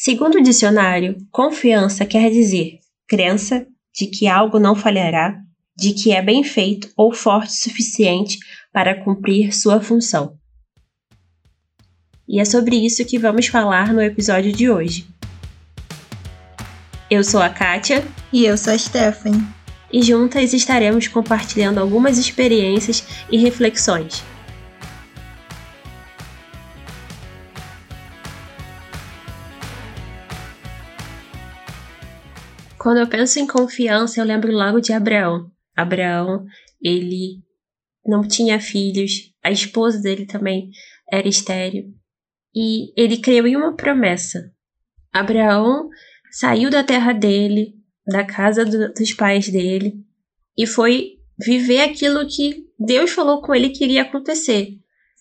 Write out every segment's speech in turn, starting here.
Segundo o dicionário, confiança quer dizer crença de que algo não falhará, de que é bem feito ou forte o suficiente para cumprir sua função. E é sobre isso que vamos falar no episódio de hoje. Eu sou a Kátia. E eu sou a Stephanie. E juntas estaremos compartilhando algumas experiências e reflexões. Quando eu penso em confiança, eu lembro logo de Abraão. Abraão, ele não tinha filhos, a esposa dele também era estéril. E ele creu em uma promessa. Abraão saiu da terra dele, da casa do, dos pais dele, e foi viver aquilo que Deus falou com ele que iria acontecer.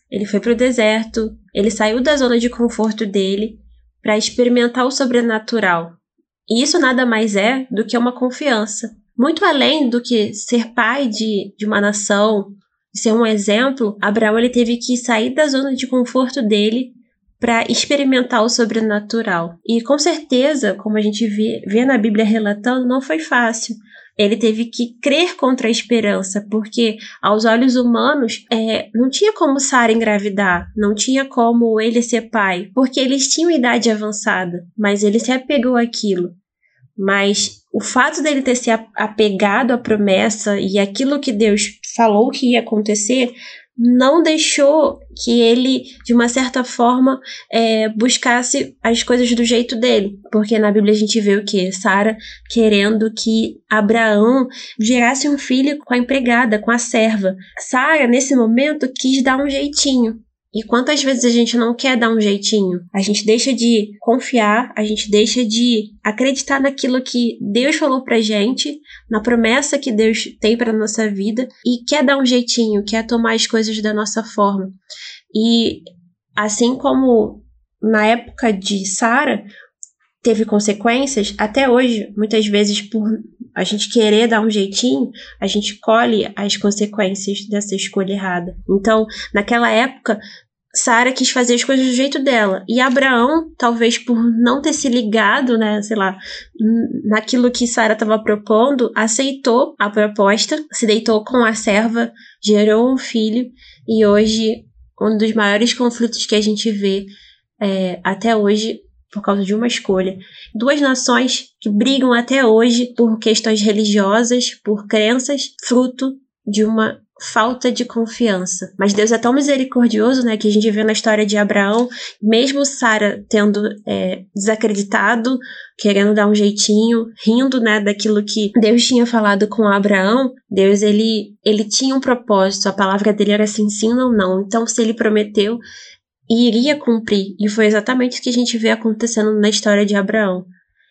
Ele foi para o deserto, ele saiu da zona de conforto dele para experimentar o sobrenatural, e isso nada mais é do que uma confiança. Muito além do que ser pai de, de uma nação, ser um exemplo, Abraão ele teve que sair da zona de conforto dele para experimentar o sobrenatural. E com certeza, como a gente vê, vê na Bíblia relatando, não foi fácil. Ele teve que crer contra a esperança, porque aos olhos humanos é, não tinha como Sara engravidar, não tinha como ele ser pai, porque eles tinham idade avançada, mas ele se apegou àquilo. Mas o fato dele ter se apegado à promessa e aquilo que Deus falou que ia acontecer não deixou que ele, de uma certa forma, é, buscasse as coisas do jeito dele. Porque na Bíblia a gente vê o que? Sara querendo que Abraão gerasse um filho com a empregada, com a serva. Sara, nesse momento, quis dar um jeitinho. E quantas vezes a gente não quer dar um jeitinho? A gente deixa de confiar, a gente deixa de acreditar naquilo que Deus falou pra gente, na promessa que Deus tem para nossa vida e quer dar um jeitinho, quer tomar as coisas da nossa forma. E assim como na época de Sara teve consequências, até hoje, muitas vezes por a gente querer dar um jeitinho, a gente colhe as consequências dessa escolha errada. Então, naquela época, Sara quis fazer as coisas do jeito dela. E Abraão, talvez por não ter se ligado, né, sei lá, naquilo que Sara estava propondo, aceitou a proposta, se deitou com a serva, gerou um filho e hoje um dos maiores conflitos que a gente vê é, até hoje por causa de uma escolha. Duas nações que brigam até hoje por questões religiosas, por crenças, fruto de uma falta de confiança. Mas Deus é tão misericordioso, né, que a gente vê na história de Abraão, mesmo Sara tendo é, desacreditado, querendo dar um jeitinho, rindo, né, daquilo que Deus tinha falado com Abraão, Deus ele ele tinha um propósito, a palavra dele era assim, sim ou não. Então, se ele prometeu, iria cumprir. E foi exatamente o que a gente vê acontecendo na história de Abraão.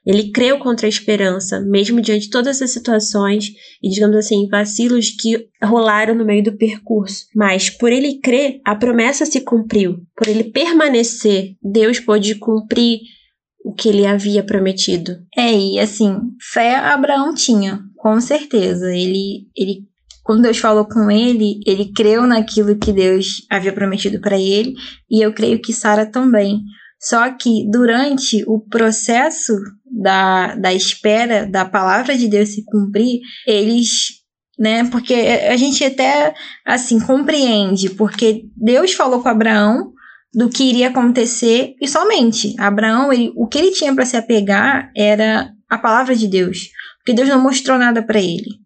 Ele creu contra a esperança, mesmo diante de todas essas situações e, digamos assim, vacilos que rolaram no meio do percurso. Mas, por ele crer, a promessa se cumpriu. Por ele permanecer, Deus pôde cumprir o que ele havia prometido. É, e assim, fé Abraão tinha, com certeza. Ele, ele quando Deus falou com ele, ele creu naquilo que Deus havia prometido para ele, e eu creio que Sara também. Só que durante o processo da, da espera da palavra de Deus se cumprir, eles né? Porque a gente até assim compreende, porque Deus falou com Abraão do que iria acontecer e somente Abraão, ele, o que ele tinha para se apegar era a palavra de Deus, porque Deus não mostrou nada para ele.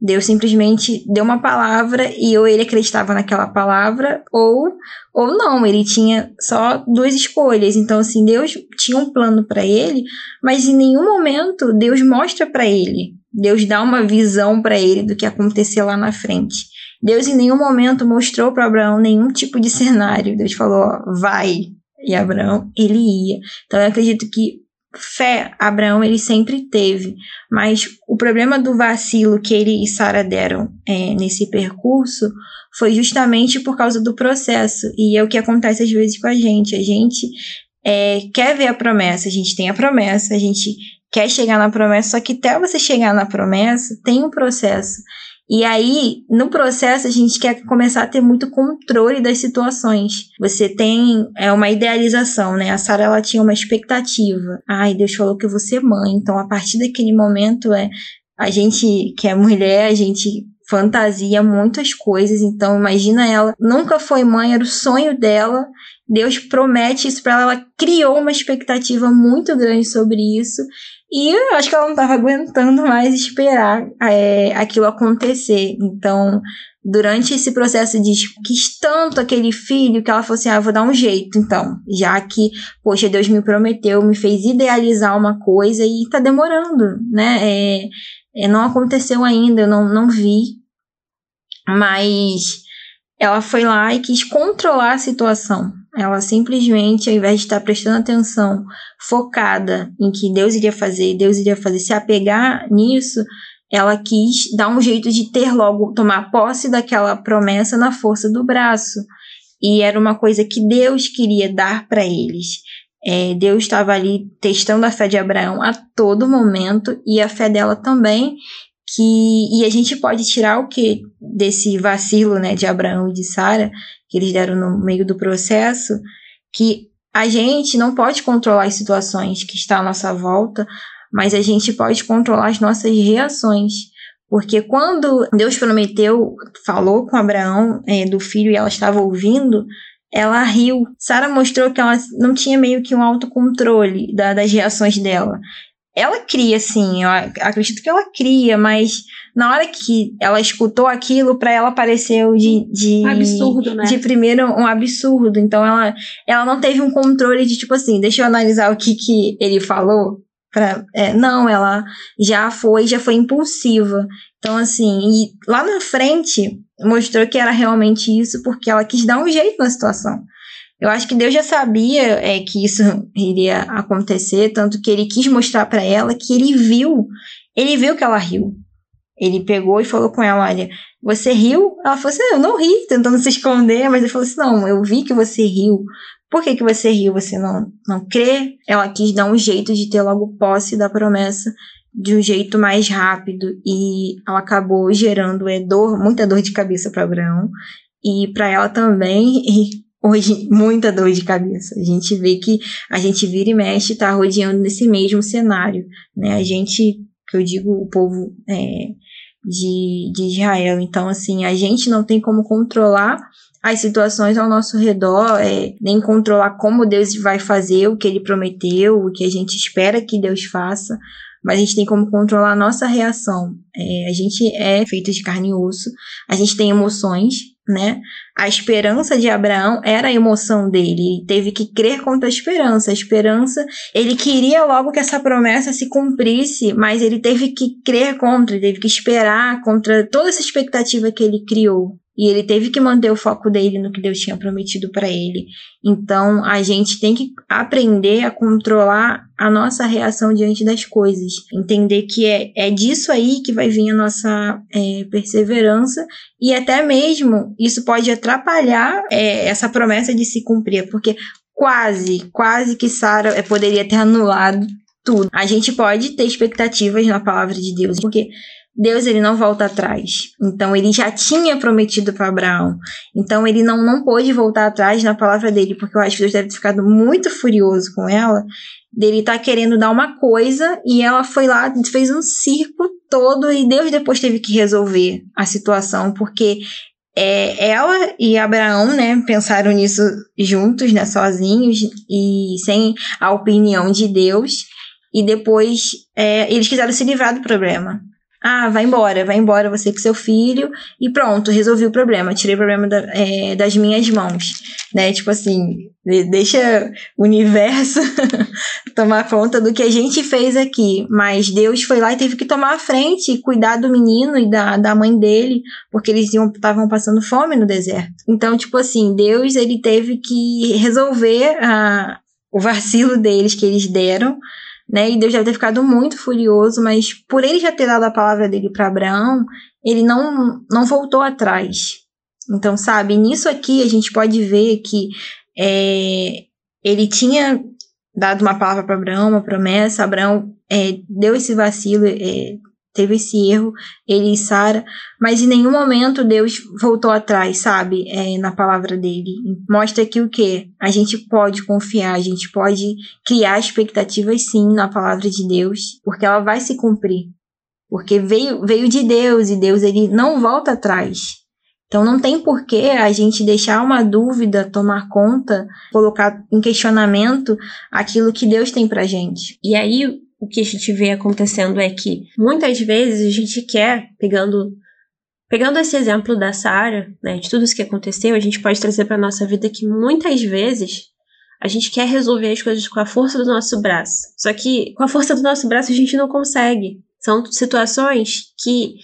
Deus simplesmente deu uma palavra e ou ele acreditava naquela palavra ou ou não, ele tinha só duas escolhas. Então assim, Deus tinha um plano para ele, mas em nenhum momento Deus mostra para ele. Deus dá uma visão para ele do que acontecer lá na frente. Deus em nenhum momento mostrou para Abraão nenhum tipo de cenário. Deus falou, ó, vai. E Abraão, ele ia. Então eu acredito que fé Abraão ele sempre teve, mas o problema do vacilo que ele e Sara deram é, nesse percurso foi justamente por causa do processo e é o que acontece às vezes com a gente. A gente é, quer ver a promessa, a gente tem a promessa, a gente quer chegar na promessa, só que até você chegar na promessa tem um processo. E aí, no processo, a gente quer começar a ter muito controle das situações. Você tem é uma idealização, né? A Sara ela tinha uma expectativa. Ai, Deus falou que ser mãe. Então, a partir daquele momento é a gente que é mulher, a gente fantasia muitas coisas. Então, imagina ela, nunca foi mãe, era o sonho dela. Deus promete isso para ela, ela criou uma expectativa muito grande sobre isso. E eu acho que ela não estava aguentando mais esperar é, aquilo acontecer. Então, durante esse processo de quis tanto aquele filho que ela falou assim: ah, vou dar um jeito, então, já que, poxa, Deus me prometeu, me fez idealizar uma coisa e tá demorando, né? É, é, não aconteceu ainda, eu não, não vi, mas ela foi lá e quis controlar a situação. Ela simplesmente, ao invés de estar prestando atenção, focada em que Deus iria fazer, Deus iria fazer, se apegar nisso, ela quis dar um jeito de ter logo, tomar posse daquela promessa na força do braço. E era uma coisa que Deus queria dar para eles. É, Deus estava ali testando a fé de Abraão a todo momento e a fé dela também. Que, e a gente pode tirar o que desse vacilo né, de Abraão e de Sara, que eles deram no meio do processo, que a gente não pode controlar as situações que estão à nossa volta, mas a gente pode controlar as nossas reações. Porque quando Deus prometeu, falou com Abraão é, do filho e ela estava ouvindo, ela riu. Sara mostrou que ela não tinha meio que um autocontrole da, das reações dela. Ela cria, sim, eu acredito que ela cria, mas na hora que ela escutou aquilo, para ela pareceu de, de. Absurdo, né? De primeiro, um absurdo. Então ela, ela não teve um controle de tipo assim, deixa eu analisar o que, que ele falou. Pra, é, não, ela já foi, já foi impulsiva. Então, assim, e lá na frente, mostrou que era realmente isso porque ela quis dar um jeito na situação. Eu acho que Deus já sabia é, que isso iria acontecer, tanto que ele quis mostrar para ela que ele viu, ele viu que ela riu. Ele pegou e falou com ela: Olha, você riu? Ela falou assim: Eu não ri, tentando se esconder, mas ele falou assim: Não, eu vi que você riu. Por que, que você riu? Você não, não crê? Ela quis dar um jeito de ter logo posse da promessa de um jeito mais rápido e ela acabou gerando é, dor, muita dor de cabeça para Abraão e para ela também e hoje muita dor de cabeça. A gente vê que a gente vira e mexe está rodeando nesse mesmo cenário, né? A gente, que eu digo, o povo é, de, de Israel. Então, assim, a gente não tem como controlar as situações ao nosso redor, é, nem controlar como Deus vai fazer o que ele prometeu, o que a gente espera que Deus faça, mas a gente tem como controlar a nossa reação. É, a gente é feito de carne e osso, a gente tem emoções, né? A esperança de Abraão era a emoção dele, ele teve que crer contra a esperança. A esperança, ele queria logo que essa promessa se cumprisse, mas ele teve que crer contra, ele teve que esperar contra toda essa expectativa que ele criou. E ele teve que manter o foco dele no que Deus tinha prometido para ele. Então, a gente tem que aprender a controlar a nossa reação diante das coisas. Entender que é, é disso aí que vai vir a nossa é, perseverança. E até mesmo isso pode atrapalhar é, essa promessa de se cumprir. Porque quase, quase que Sara é, poderia ter anulado tudo. A gente pode ter expectativas na palavra de Deus, porque Deus ele não volta atrás. Então ele já tinha prometido para Abraão. Então ele não, não pôde voltar atrás na palavra dele, porque eu acho que Deus deve ter ficado muito furioso com ela. Dele tá querendo dar uma coisa e ela foi lá, fez um circo todo e Deus depois teve que resolver a situação, porque é, ela e Abraão, né, pensaram nisso juntos, né, sozinhos e sem a opinião de Deus. E depois é, eles quiseram se livrar do problema. Ah, vai embora, vai embora você com seu filho e pronto, resolvi o problema, tirei o problema da, é, das minhas mãos, né? Tipo assim, deixa o universo tomar conta do que a gente fez aqui, mas Deus foi lá e teve que tomar a frente e cuidar do menino e da, da mãe dele, porque eles estavam passando fome no deserto. Então, tipo assim, Deus ele teve que resolver a, o vacilo deles que eles deram né? E Deus deve ter ficado muito furioso, mas por ele já ter dado a palavra dele para Abraão, ele não, não voltou atrás. Então, sabe, nisso aqui a gente pode ver que é, ele tinha dado uma palavra para Abraão, uma promessa, Abraão é, deu esse vacilo, é, teve esse erro, ele e Sara, mas em nenhum momento Deus voltou atrás, sabe? É, na palavra dele. Mostra que o que? A gente pode confiar, a gente pode criar expectativas sim na palavra de Deus, porque ela vai se cumprir. Porque veio, veio de Deus e Deus ele não volta atrás. Então não tem porquê a gente deixar uma dúvida tomar conta, colocar em questionamento aquilo que Deus tem pra gente. E aí o que a gente vê acontecendo é que muitas vezes a gente quer, pegando pegando esse exemplo da Sara, né, de tudo isso que aconteceu, a gente pode trazer para nossa vida que muitas vezes a gente quer resolver as coisas com a força do nosso braço. Só que com a força do nosso braço a gente não consegue. São situações que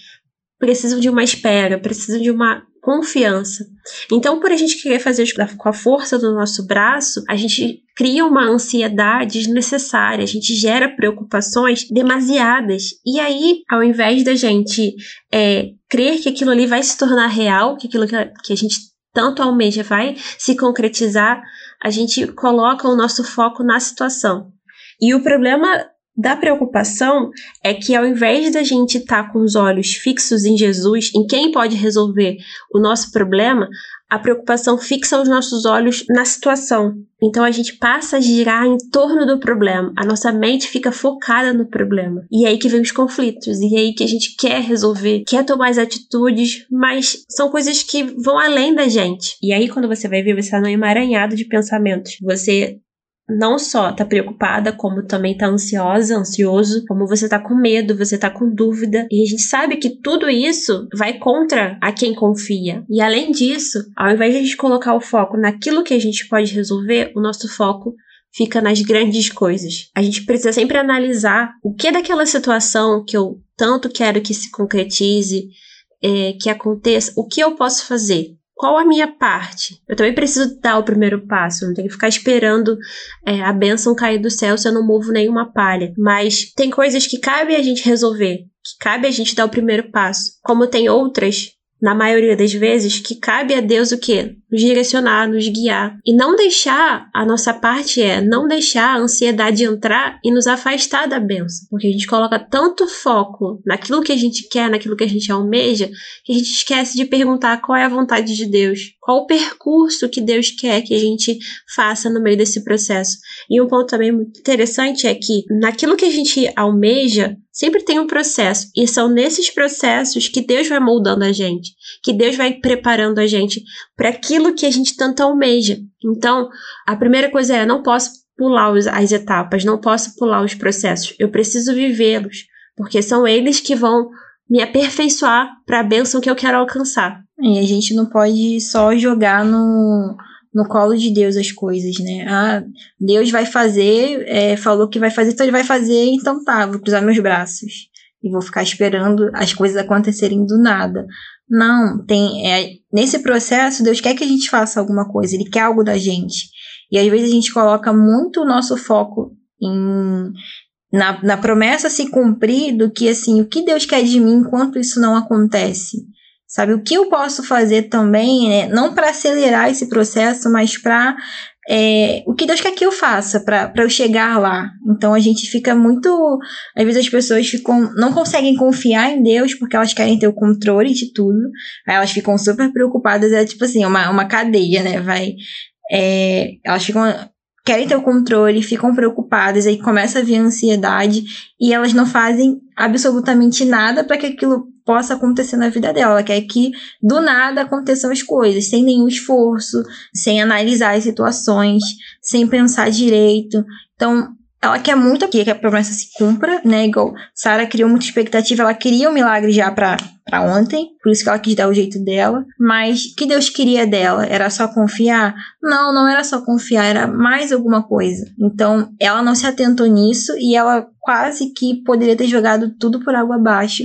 precisam de uma espera, precisam de uma confiança. Então, por a gente querer fazer com a força do nosso braço, a gente cria uma ansiedade desnecessária, a gente gera preocupações demasiadas. E aí, ao invés da gente é, crer que aquilo ali vai se tornar real, que aquilo que a, gente tanto almeja vai se concretizar, a gente coloca o nosso foco na situação. E o problema da preocupação é que ao invés da gente estar tá com os olhos fixos em Jesus, em quem pode resolver o nosso problema, a preocupação fixa os nossos olhos na situação. Então a gente passa a girar em torno do problema. A nossa mente fica focada no problema. E é aí que vem os conflitos. E é aí que a gente quer resolver, quer tomar as atitudes, mas são coisas que vão além da gente. E aí quando você vai ver, você está num emaranhado de pensamentos. Você não só tá preocupada, como também tá ansiosa, ansioso, como você tá com medo, você tá com dúvida. E a gente sabe que tudo isso vai contra a quem confia. E além disso, ao invés de a gente colocar o foco naquilo que a gente pode resolver, o nosso foco fica nas grandes coisas. A gente precisa sempre analisar o que é daquela situação que eu tanto quero que se concretize, é, que aconteça, o que eu posso fazer qual a minha parte? Eu também preciso dar o primeiro passo, não tenho que ficar esperando é, a bênção cair do céu se eu não movo nenhuma palha. Mas tem coisas que cabe a gente resolver, que cabe a gente dar o primeiro passo. Como tem outras na maioria das vezes, que cabe a Deus o quê? Nos direcionar, nos guiar. E não deixar, a nossa parte é não deixar a ansiedade entrar e nos afastar da benção. Porque a gente coloca tanto foco naquilo que a gente quer, naquilo que a gente almeja, que a gente esquece de perguntar qual é a vontade de Deus, qual o percurso que Deus quer que a gente faça no meio desse processo. E um ponto também muito interessante é que naquilo que a gente almeja, Sempre tem um processo, e são nesses processos que Deus vai moldando a gente, que Deus vai preparando a gente para aquilo que a gente tanto almeja. Então, a primeira coisa é: não posso pular as etapas, não posso pular os processos, eu preciso vivê-los, porque são eles que vão me aperfeiçoar para a bênção que eu quero alcançar. E a gente não pode só jogar no no colo de Deus as coisas, né? Ah, Deus vai fazer, é, falou que vai fazer, então ele vai fazer, então tá, vou cruzar meus braços e vou ficar esperando as coisas acontecerem do nada. Não, tem é, nesse processo Deus quer que a gente faça alguma coisa, Ele quer algo da gente. E às vezes a gente coloca muito o nosso foco em na, na promessa se cumprir do que assim, o que Deus quer de mim enquanto isso não acontece. Sabe, o que eu posso fazer também, né, não para acelerar esse processo, mas para é, o que Deus quer que eu faça para eu chegar lá. Então a gente fica muito. Às vezes as pessoas ficam, não conseguem confiar em Deus porque elas querem ter o controle de tudo. Aí elas ficam super preocupadas. É tipo assim, uma, uma cadeia, né? Vai. É, elas ficam. Querem ter o controle, ficam preocupadas, aí começa a vir ansiedade e elas não fazem absolutamente nada para que aquilo possa acontecer na vida dela. Ela quer que do nada aconteçam as coisas, sem nenhum esforço, sem analisar as situações, sem pensar direito. Então, ela quer muito que a promessa se cumpra, né? Igual Sara criou muita expectativa, ela queria um milagre já para ontem, por isso que ela quis dar o jeito dela. Mas o que Deus queria dela? Era só confiar? Não, não era só confiar, era mais alguma coisa. Então, ela não se atentou nisso e ela quase que poderia ter jogado tudo por água abaixo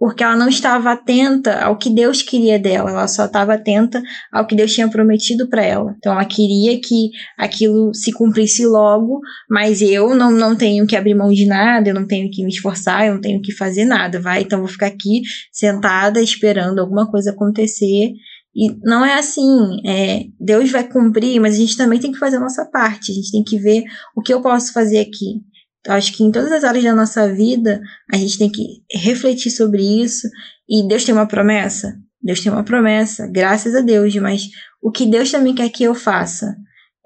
porque ela não estava atenta ao que Deus queria dela, ela só estava atenta ao que Deus tinha prometido para ela. Então ela queria que aquilo se cumprisse logo, mas eu não, não tenho que abrir mão de nada, eu não tenho que me esforçar, eu não tenho que fazer nada, vai? Então vou ficar aqui sentada esperando alguma coisa acontecer. E não é assim, é, Deus vai cumprir, mas a gente também tem que fazer a nossa parte, a gente tem que ver o que eu posso fazer aqui. Acho que em todas as áreas da nossa vida, a gente tem que refletir sobre isso. E Deus tem uma promessa? Deus tem uma promessa, graças a Deus, mas o que Deus também quer que eu faça?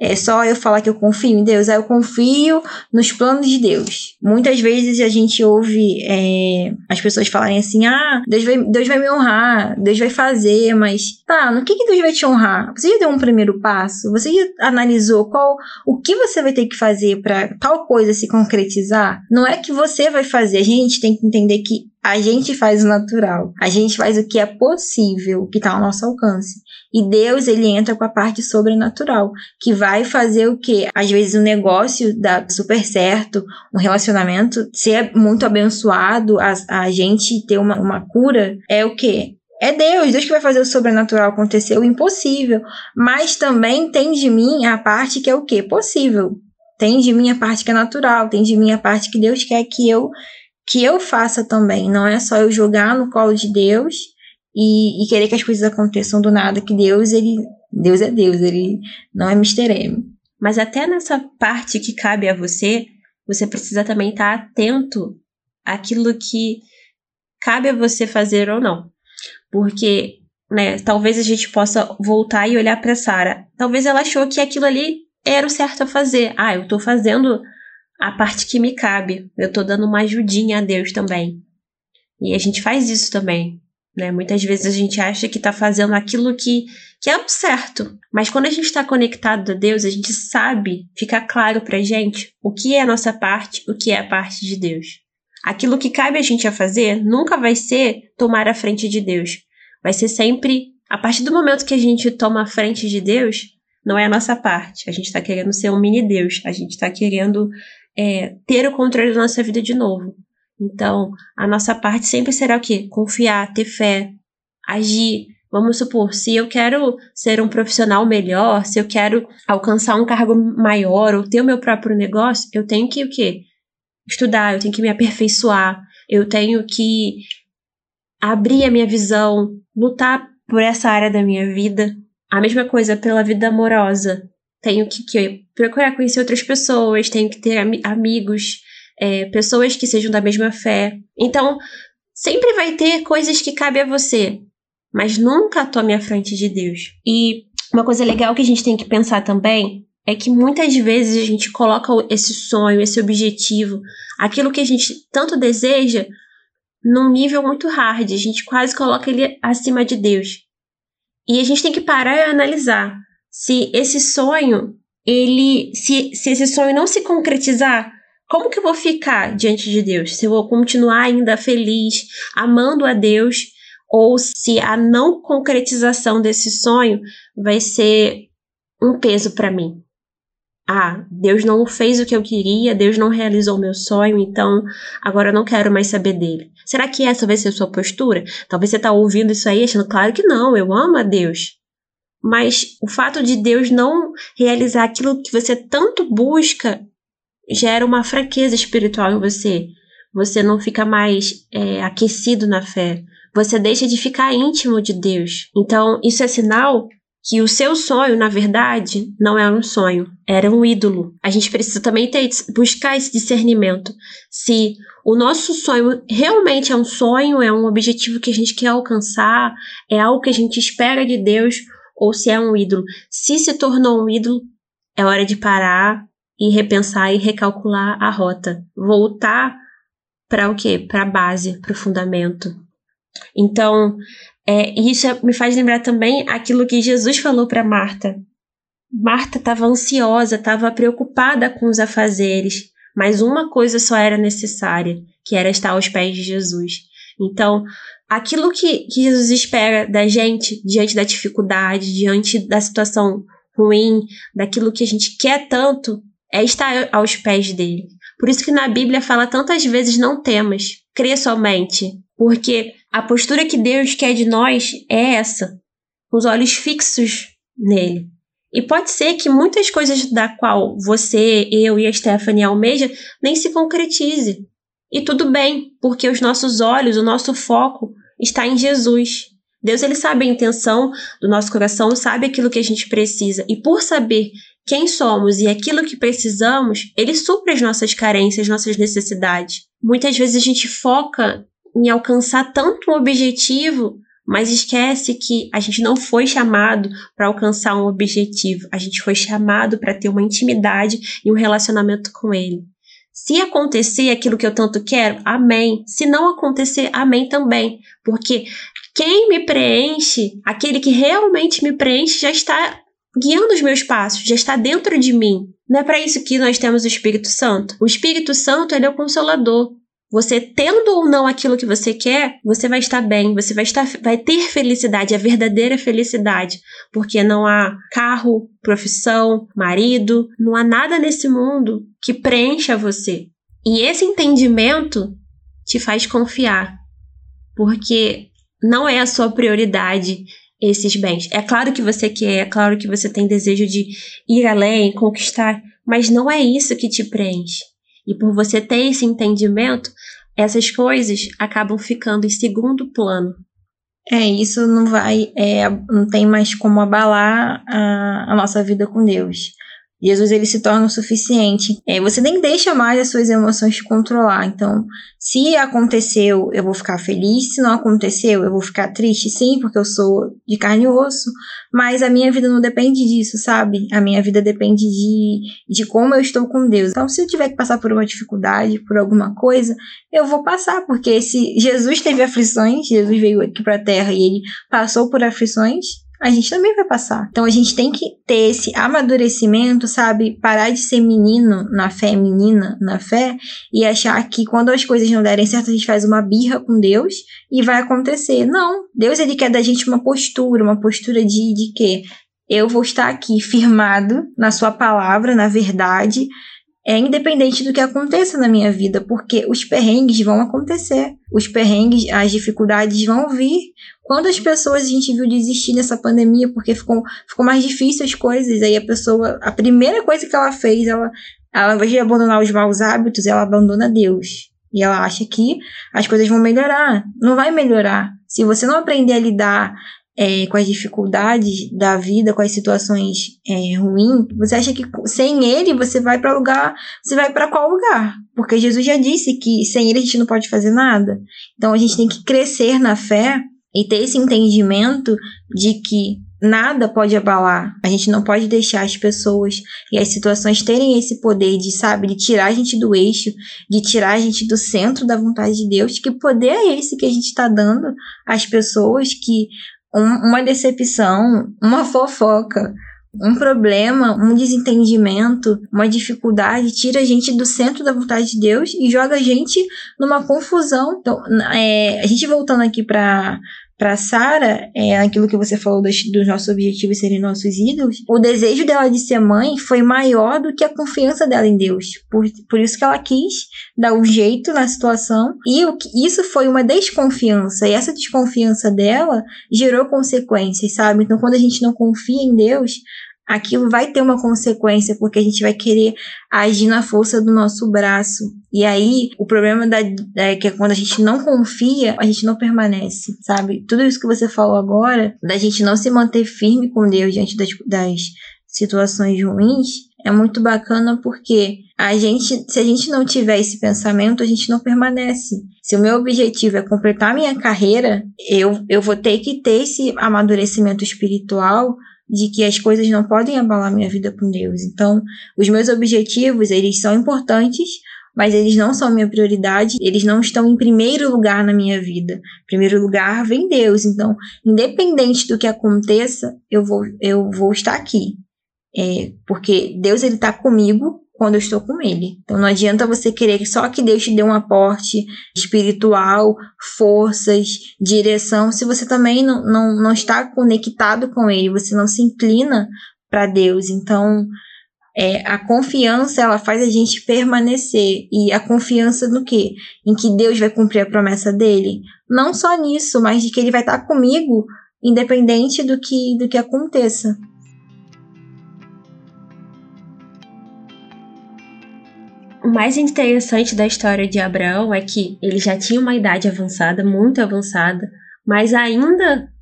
É só eu falar que eu confio em Deus, aí eu confio nos planos de Deus. Muitas vezes a gente ouve é, as pessoas falarem assim: ah, Deus vai, Deus vai me honrar, Deus vai fazer, mas tá, no que, que Deus vai te honrar? Você já deu um primeiro passo? Você já analisou qual o que você vai ter que fazer para tal coisa se concretizar? Não é que você vai fazer, a gente tem que entender que a gente faz o natural. A gente faz o que é possível, o que está ao nosso alcance. E Deus, ele entra com a parte sobrenatural, que vai fazer o que? Às vezes um negócio dá super certo, um relacionamento ser muito abençoado, a, a gente ter uma, uma cura, é o que? É Deus, Deus que vai fazer o sobrenatural acontecer, o impossível. Mas também tem de mim a parte que é o que? Possível. Tem de mim a parte que é natural, tem de mim a parte que Deus quer que eu que eu faça também. Não é só eu jogar no colo de Deus e, e, querer que as coisas aconteçam do nada, que Deus, ele. Deus é Deus, ele não é Mr. M. Mas até nessa parte que cabe a você, você precisa também estar atento àquilo que cabe a você fazer ou não. Porque, né, talvez a gente possa voltar e olhar para Sara. Talvez ela achou que aquilo ali era o certo a fazer. Ah, eu tô fazendo a parte que me cabe. Eu tô dando uma ajudinha a Deus também. E a gente faz isso também. Né? Muitas vezes a gente acha que está fazendo aquilo que, que é o certo. Mas quando a gente está conectado a Deus, a gente sabe, fica claro pra gente o que é a nossa parte, o que é a parte de Deus. Aquilo que cabe a gente a fazer nunca vai ser tomar a frente de Deus. Vai ser sempre, a partir do momento que a gente toma a frente de Deus, não é a nossa parte. A gente está querendo ser um mini Deus. A gente está querendo é, ter o controle da nossa vida de novo. Então, a nossa parte sempre será o quê? Confiar, ter fé, agir. Vamos supor, se eu quero ser um profissional melhor, se eu quero alcançar um cargo maior ou ter o meu próprio negócio, eu tenho que o quê? Estudar, eu tenho que me aperfeiçoar, eu tenho que abrir a minha visão, lutar por essa área da minha vida. A mesma coisa pela vida amorosa. Tenho que, que procurar conhecer outras pessoas, tenho que ter am amigos, é, pessoas que sejam da mesma fé. Então, sempre vai ter coisas que cabem a você, mas nunca tome a frente de Deus. E uma coisa legal que a gente tem que pensar também é que muitas vezes a gente coloca esse sonho, esse objetivo, aquilo que a gente tanto deseja, num nível muito hard. A gente quase coloca ele acima de Deus. E a gente tem que parar e analisar se esse sonho, ele, se, se esse sonho não se concretizar, como que eu vou ficar diante de Deus? Se eu vou continuar ainda feliz, amando a Deus, ou se a não concretização desse sonho vai ser um peso para mim? Ah, Deus não fez o que eu queria, Deus não realizou o meu sonho, então agora eu não quero mais saber dele. Será que essa vai ser a sua postura? Talvez você está ouvindo isso aí achando, claro que não, eu amo a Deus. Mas o fato de Deus não realizar aquilo que você tanto busca gera uma fraqueza espiritual em você. Você não fica mais é, aquecido na fé. Você deixa de ficar íntimo de Deus. Então, isso é sinal que o seu sonho, na verdade, não era um sonho, era um ídolo. A gente precisa também ter, buscar esse discernimento. Se o nosso sonho realmente é um sonho, é um objetivo que a gente quer alcançar, é algo que a gente espera de Deus, ou se é um ídolo. Se se tornou um ídolo, é hora de parar, e repensar e recalcular a rota. Voltar para o quê? Para a base, para o fundamento. Então, é, isso me faz lembrar também aquilo que Jesus falou para Marta. Marta estava ansiosa, estava preocupada com os afazeres, mas uma coisa só era necessária, que era estar aos pés de Jesus. Então, aquilo que, que Jesus espera da gente diante da dificuldade, diante da situação ruim, daquilo que a gente quer tanto, é estar aos pés dele. Por isso que na Bíblia fala tantas vezes não temas, crê somente, porque a postura que Deus quer de nós é essa, com os olhos fixos nele. E pode ser que muitas coisas da qual você, eu e a Stephanie almeja nem se concretize. E tudo bem, porque os nossos olhos, o nosso foco está em Jesus. Deus ele sabe a intenção do nosso coração, sabe aquilo que a gente precisa. E por saber quem somos e aquilo que precisamos, ele supre as nossas carências, nossas necessidades. Muitas vezes a gente foca em alcançar tanto um objetivo, mas esquece que a gente não foi chamado para alcançar um objetivo, a gente foi chamado para ter uma intimidade e um relacionamento com ele. Se acontecer aquilo que eu tanto quero, amém. Se não acontecer, amém também. Porque quem me preenche, aquele que realmente me preenche, já está guiando os meus passos, já está dentro de mim. Não é para isso que nós temos o Espírito Santo. O Espírito Santo, ele é o consolador. Você tendo ou não aquilo que você quer, você vai estar bem, você vai estar vai ter felicidade, a verdadeira felicidade, porque não há carro, profissão, marido, não há nada nesse mundo que preencha você. E esse entendimento te faz confiar, porque não é a sua prioridade esses bens. É claro que você quer, é claro que você tem desejo de ir além, conquistar, mas não é isso que te preenche. E por você ter esse entendimento, essas coisas acabam ficando em segundo plano. É, isso não vai, é, não tem mais como abalar a, a nossa vida com Deus. Jesus ele se torna o suficiente. É, você nem deixa mais as suas emoções te controlar. Então, se aconteceu, eu vou ficar feliz. Se não aconteceu, eu vou ficar triste, sim, porque eu sou de carne e osso. Mas a minha vida não depende disso, sabe? A minha vida depende de, de como eu estou com Deus. Então, se eu tiver que passar por uma dificuldade, por alguma coisa, eu vou passar, porque se Jesus teve aflições, Jesus veio aqui para a terra e ele passou por aflições, a gente também vai passar. Então a gente tem que ter esse amadurecimento, sabe? Parar de ser menino na fé, menina na fé, e achar que quando as coisas não derem certo, a gente faz uma birra com Deus e vai acontecer. Não. Deus ele quer da gente uma postura, uma postura de, de quê? Eu vou estar aqui firmado na sua palavra, na verdade, é independente do que aconteça na minha vida, porque os perrengues vão acontecer, os perrengues, as dificuldades vão vir. Quantas pessoas a gente viu desistir nessa pandemia porque ficou, ficou mais difícil as coisas, aí a pessoa, a primeira coisa que ela fez, ela, ela ao invés de abandonar os maus hábitos, ela abandona Deus. E ela acha que as coisas vão melhorar. Não vai melhorar. Se você não aprender a lidar é, com as dificuldades da vida, com as situações é, ruins, você acha que sem ele você vai para lugar, você vai para qual lugar? Porque Jesus já disse que sem ele a gente não pode fazer nada. Então a gente tem que crescer na fé e ter esse entendimento de que nada pode abalar. A gente não pode deixar as pessoas e as situações terem esse poder de, sabe, de tirar a gente do eixo, de tirar a gente do centro da vontade de Deus. Que poder é esse que a gente está dando às pessoas que um, uma decepção, uma fofoca, um problema, um desentendimento, uma dificuldade, tira a gente do centro da vontade de Deus e joga a gente numa confusão. Então, é, a gente voltando aqui para para Sara, é aquilo que você falou dos, dos, nossos objetivos serem nossos ídolos, o desejo dela de ser mãe foi maior do que a confiança dela em Deus. Por, por isso que ela quis dar um jeito na situação. E o, isso foi uma desconfiança. E essa desconfiança dela gerou consequências, sabe? Então, quando a gente não confia em Deus, aquilo vai ter uma consequência, porque a gente vai querer agir na força do nosso braço. E aí, o problema da, é que é quando a gente não confia, a gente não permanece, sabe? Tudo isso que você falou agora, da gente não se manter firme com Deus diante das, das situações ruins, é muito bacana porque a gente, se a gente não tiver esse pensamento, a gente não permanece. Se o meu objetivo é completar minha carreira, eu, eu vou ter que ter esse amadurecimento espiritual de que as coisas não podem abalar minha vida com Deus. Então, os meus objetivos, eles são importantes, mas eles não são minha prioridade, eles não estão em primeiro lugar na minha vida. Primeiro lugar vem Deus. Então, independente do que aconteça, eu vou, eu vou estar aqui. É, porque Deus ele está comigo quando eu estou com ele. Então não adianta você querer só que Deus te dê um aporte espiritual, forças, direção, se você também não, não, não está conectado com ele, você não se inclina para Deus. Então é, a confiança ela faz a gente permanecer. E a confiança no quê? Em que Deus vai cumprir a promessa dele? Não só nisso, mas de que ele vai estar comigo, independente do que, do que aconteça. O mais interessante da história de Abraão é que ele já tinha uma idade avançada, muito avançada, mas ainda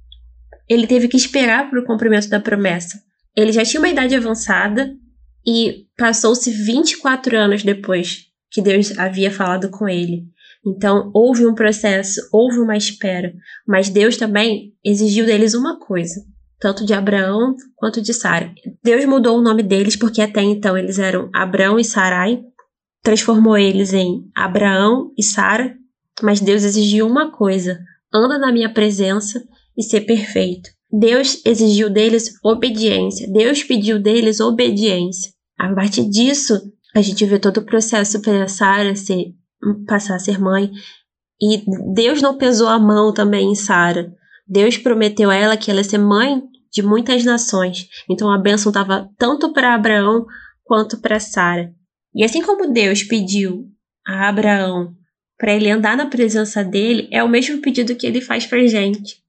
ele teve que esperar para o cumprimento da promessa. Ele já tinha uma idade avançada E passou-se 24 anos depois que Deus havia falado com ele. Então, houve um processo, houve uma espera, mas Deus também exigiu deles uma coisa, tanto de Abraão quanto de Sara. Deus mudou o nome deles porque até então eles eram Abraão e Sarai, transformou eles em Abraão e Sara, mas Deus exigiu uma coisa: anda na minha presença e ser perfeito. Deus exigiu deles obediência. Deus pediu deles obediência. A partir disso, a gente vê todo o processo para Sara ser passar a ser mãe. E Deus não pesou a mão também em Sara. Deus prometeu a ela que ela ia ser mãe de muitas nações. Então a bênção estava tanto para Abraão quanto para Sara. E assim como Deus pediu a Abraão para ele andar na presença dele, é o mesmo pedido que ele faz para gente.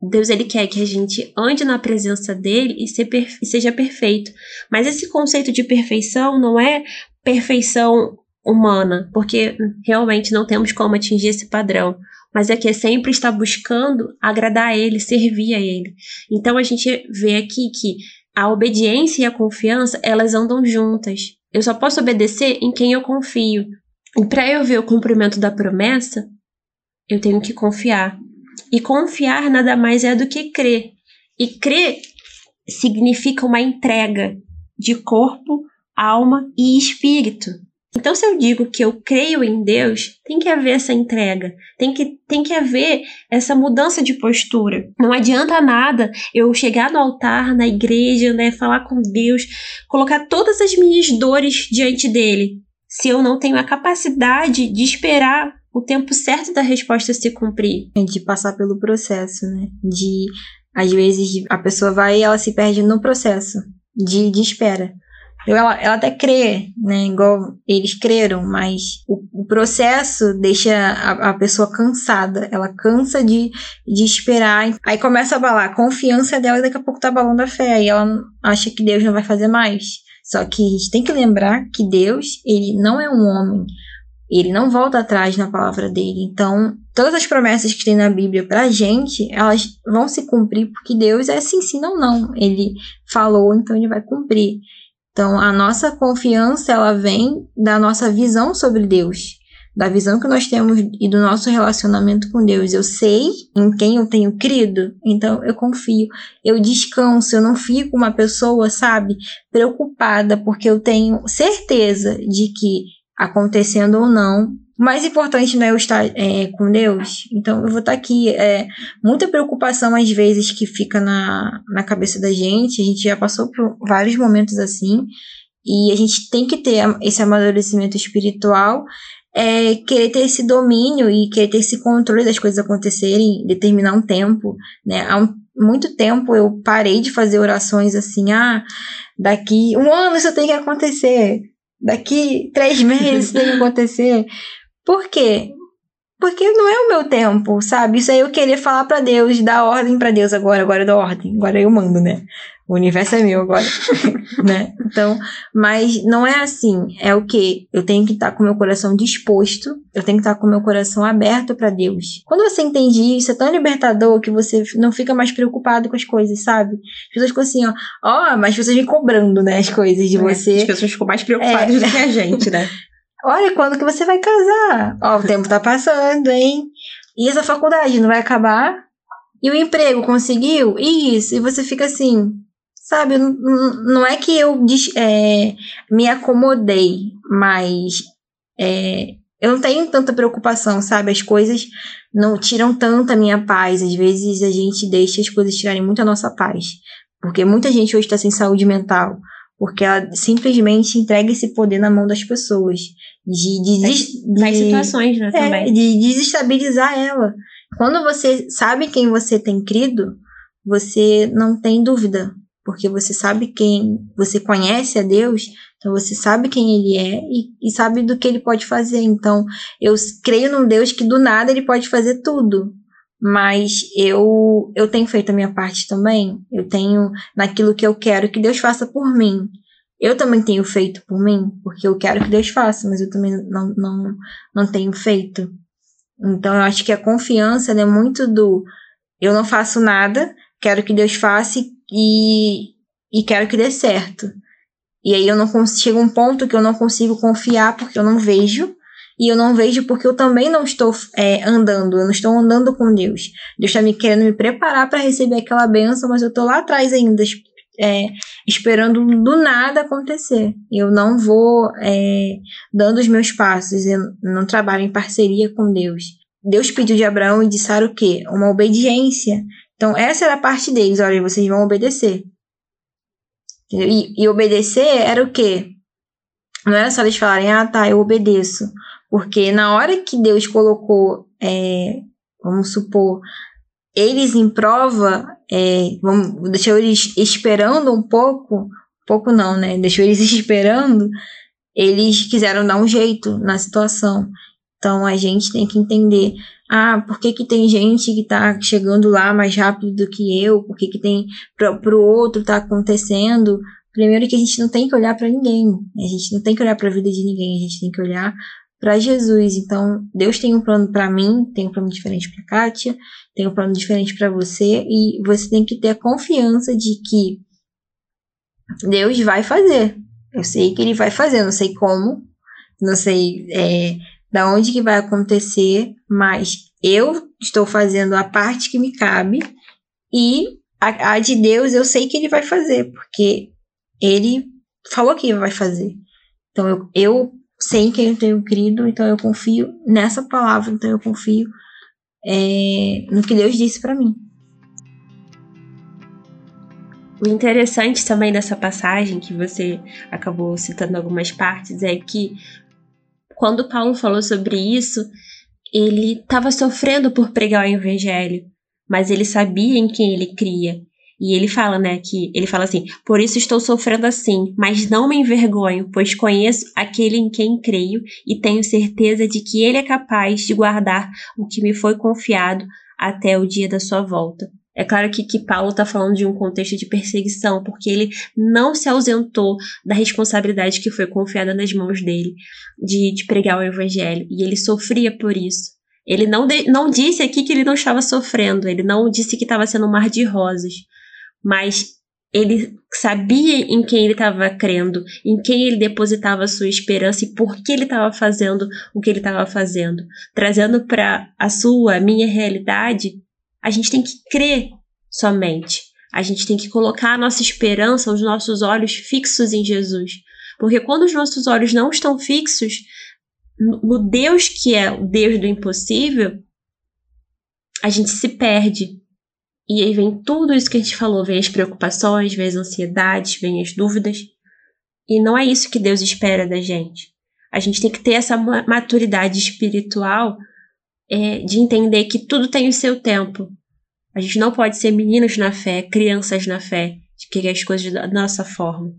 Deus ele quer que a gente ande na presença dele e, seja perfeito. Mas esse conceito de perfeição não é perfeição humana, porque realmente não temos como atingir esse padrão. Mas é que é sempre estar buscando agradar a ele, servir a ele. Então a gente vê aqui que a obediência e a confiança, elas andam juntas. Eu só posso obedecer em quem eu confio. E para eu ver o cumprimento da promessa, eu tenho que confiar. E confiar nada mais é do que crer. E crer significa uma entrega de corpo, alma e espírito. Então, se eu digo que eu creio em Deus, tem que haver essa entrega, tem que, tem que haver essa mudança de postura. Não adianta nada eu chegar no altar, na igreja, né, falar com Deus, colocar todas as minhas dores diante dele, se eu não tenho a capacidade de esperar o tempo certo da resposta se cumprir. De passar pelo processo, né? De, às vezes, a pessoa vai e ela se perde no processo de, de espera. Ela, ela até crê, né? Igual eles creram, mas o, o processo deixa a, a, pessoa cansada. Ela cansa de, de esperar. Aí começa a abalar a confiança dela e daqui a pouco tá abalando a fé. Aí ela acha que Deus não vai fazer mais. Só que a gente tem que lembrar que Deus, ele não é um homem. Ele não volta atrás na palavra dele. Então, todas as promessas que tem na Bíblia pra gente, elas vão se cumprir porque Deus é assim, sim, não, não. Ele falou, então ele vai cumprir. Então, a nossa confiança, ela vem da nossa visão sobre Deus, da visão que nós temos e do nosso relacionamento com Deus. Eu sei em quem eu tenho crido, então eu confio. Eu descanso, eu não fico uma pessoa, sabe, preocupada, porque eu tenho certeza de que acontecendo ou não. O mais importante não é eu estar é, com Deus. Então eu vou estar aqui. É, muita preocupação às vezes que fica na, na cabeça da gente. A gente já passou por vários momentos assim. E a gente tem que ter esse amadurecimento espiritual, é, querer ter esse domínio e querer ter esse controle das coisas acontecerem, determinar um tempo. Né? Há um, muito tempo eu parei de fazer orações assim, ah, daqui um ano isso tem que acontecer daqui três meses tem que acontecer. Por quê? Porque não é o meu tempo, sabe? Isso aí eu querer falar para Deus, dar ordem para Deus agora, agora eu dou ordem, agora eu mando, né? O universo é meu agora, né? Então, mas não é assim. É o que eu tenho que estar tá com meu coração disposto, eu tenho que estar tá com meu coração aberto para Deus. Quando você entende isso, é tão libertador que você não fica mais preocupado com as coisas, sabe? As pessoas ficam assim, ó, ó, oh, mas as pessoas vêm cobrando, né, as coisas de é, você. As pessoas ficam mais preocupadas é. do que a gente, né? Olha, quando que você vai casar? Ó, o tempo tá passando, hein? E essa faculdade não vai acabar? E o emprego conseguiu? Isso. E você fica assim, sabe? Não, é que eu é, me acomodei, mas é, eu não tenho tanta preocupação, sabe? As coisas não tiram tanto a minha paz. Às vezes a gente deixa as coisas tirarem muito a nossa paz. Porque muita gente hoje está sem saúde mental. Porque ela simplesmente entrega esse poder na mão das pessoas. De, de, de, situações, né, é, também. De desestabilizar ela. Quando você sabe quem você tem crido, você não tem dúvida. Porque você sabe quem. Você conhece a Deus, então você sabe quem ele é e, e sabe do que ele pode fazer. Então, eu creio num Deus que do nada ele pode fazer tudo mas eu eu tenho feito a minha parte também. Eu tenho naquilo que eu quero que Deus faça por mim. Eu também tenho feito por mim, porque eu quero que Deus faça, mas eu também não, não, não tenho feito. Então eu acho que a confiança é muito do eu não faço nada, quero que Deus faça e, e quero que dê certo. E aí eu não consigo um ponto que eu não consigo confiar porque eu não vejo. E eu não vejo porque eu também não estou é, andando, eu não estou andando com Deus. Deus está me querendo me preparar para receber aquela benção, mas eu estou lá atrás ainda, é, esperando do nada acontecer. Eu não vou é, dando os meus passos, eu não trabalho em parceria com Deus. Deus pediu de Abraão e disse o quê? Uma obediência. Então, essa era a parte deles, olha, vocês vão obedecer. E, e obedecer era o quê? Não era só eles falarem, ah, tá, eu obedeço. Porque na hora que Deus colocou, é, vamos supor, eles em prova, é, vamos, deixou eles esperando um pouco, pouco não, né? Deixou eles esperando, eles quiseram dar um jeito na situação. Então a gente tem que entender, ah, por que, que tem gente que tá chegando lá mais rápido do que eu? Por que, que tem pro, pro outro tá acontecendo? Primeiro que a gente não tem que olhar para ninguém, a gente não tem que olhar para a vida de ninguém, a gente tem que olhar para Jesus. Então, Deus tem um plano para mim, tem um plano diferente para Kátia, tem um plano diferente para você e você tem que ter a confiança de que Deus vai fazer. Eu sei que Ele vai fazer, não sei como, não sei é, da onde que vai acontecer, mas eu estou fazendo a parte que me cabe e a, a de Deus eu sei que Ele vai fazer, porque Ele falou que vai fazer. Então eu, eu sei em quem eu tenho crido, então eu confio nessa palavra, então eu confio é, no que Deus disse para mim. O interessante também dessa passagem, que você acabou citando algumas partes, é que quando Paulo falou sobre isso, ele estava sofrendo por pregar o evangelho, mas ele sabia em quem ele cria. E ele fala, né, que ele fala assim: "Por isso estou sofrendo assim, mas não me envergonho, pois conheço aquele em quem creio e tenho certeza de que ele é capaz de guardar o que me foi confiado até o dia da sua volta." É claro que, que Paulo está falando de um contexto de perseguição, porque ele não se ausentou da responsabilidade que foi confiada nas mãos dele de, de pregar o evangelho, e ele sofria por isso. Ele não, de, não disse aqui que ele não estava sofrendo, ele não disse que estava sendo um mar de rosas, mas ele sabia em quem ele estava crendo, em quem ele depositava a sua esperança e por que ele estava fazendo o que ele estava fazendo. Trazendo para a sua, a minha realidade, a gente tem que crer somente. A gente tem que colocar a nossa esperança, os nossos olhos fixos em Jesus. Porque quando os nossos olhos não estão fixos no Deus que é o Deus do impossível, a gente se perde. E aí vem tudo isso que a gente falou, vem as preocupações, vem as ansiedades, vem as dúvidas. E não é isso que Deus espera da gente. A gente tem que ter essa maturidade espiritual é, de entender que tudo tem o seu tempo. A gente não pode ser meninos na fé, crianças na fé, de querer as coisas da nossa forma.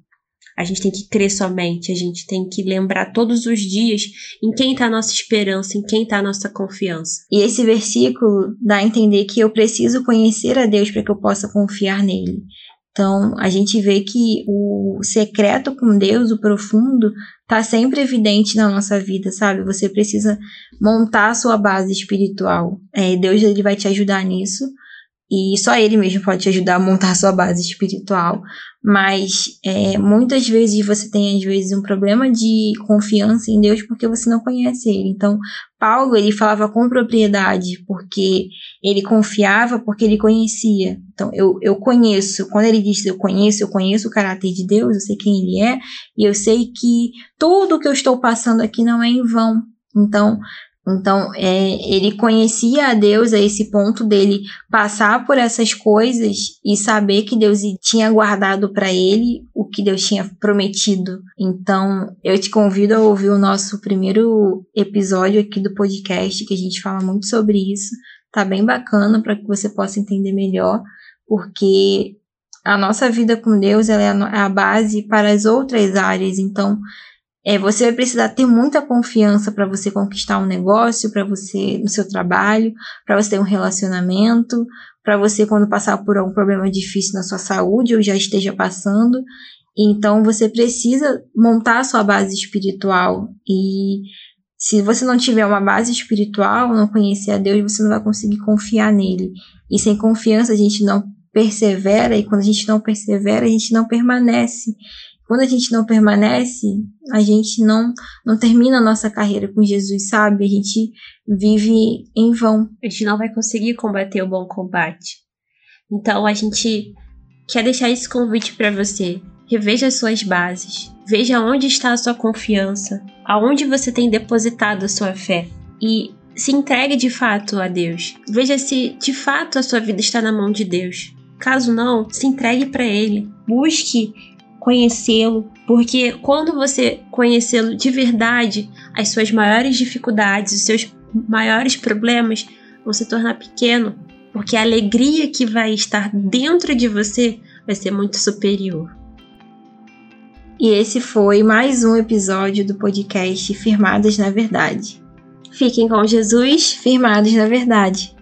A gente tem que crer somente, a gente tem que lembrar todos os dias em quem está a nossa esperança, em quem está a nossa confiança. E esse versículo dá a entender que eu preciso conhecer a Deus para que eu possa confiar nele. Então, a gente vê que o secreto com Deus, o profundo, está sempre evidente na nossa vida, sabe? Você precisa montar a sua base espiritual. É, Deus ele vai te ajudar nisso. E só ele mesmo pode te ajudar a montar sua base espiritual. Mas é, muitas vezes você tem, às vezes, um problema de confiança em Deus porque você não conhece ele. Então, Paulo, ele falava com propriedade porque ele confiava, porque ele conhecia. Então, eu, eu conheço, quando ele disse eu conheço, eu conheço o caráter de Deus, eu sei quem ele é, e eu sei que tudo que eu estou passando aqui não é em vão. Então, então, é, ele conhecia a Deus a esse ponto dele passar por essas coisas e saber que Deus tinha guardado para ele o que Deus tinha prometido. Então, eu te convido a ouvir o nosso primeiro episódio aqui do podcast, que a gente fala muito sobre isso. Tá bem bacana para que você possa entender melhor, porque a nossa vida com Deus ela é a base para as outras áreas. Então, é, você vai precisar ter muita confiança para você conquistar um negócio, para você no seu trabalho, para você ter um relacionamento, para você quando passar por algum problema difícil na sua saúde ou já esteja passando. Então você precisa montar a sua base espiritual e se você não tiver uma base espiritual, não conhecer a Deus, você não vai conseguir confiar nele. E sem confiança a gente não persevera e quando a gente não persevera, a gente não permanece. Quando a gente não permanece, a gente não, não termina a nossa carreira com Jesus, sabe? A gente vive em vão. A gente não vai conseguir combater o bom combate. Então a gente quer deixar esse convite para você. Reveja as suas bases. Veja onde está a sua confiança, aonde você tem depositado a sua fé. E se entregue de fato a Deus. Veja se de fato a sua vida está na mão de Deus. Caso não, se entregue para Ele. Busque conhecê-lo, porque quando você conhecê-lo de verdade, as suas maiores dificuldades, os seus maiores problemas vão se tornar pequeno, porque a alegria que vai estar dentro de você vai ser muito superior. E esse foi mais um episódio do podcast Firmadas na Verdade. Fiquem com Jesus, firmados na verdade.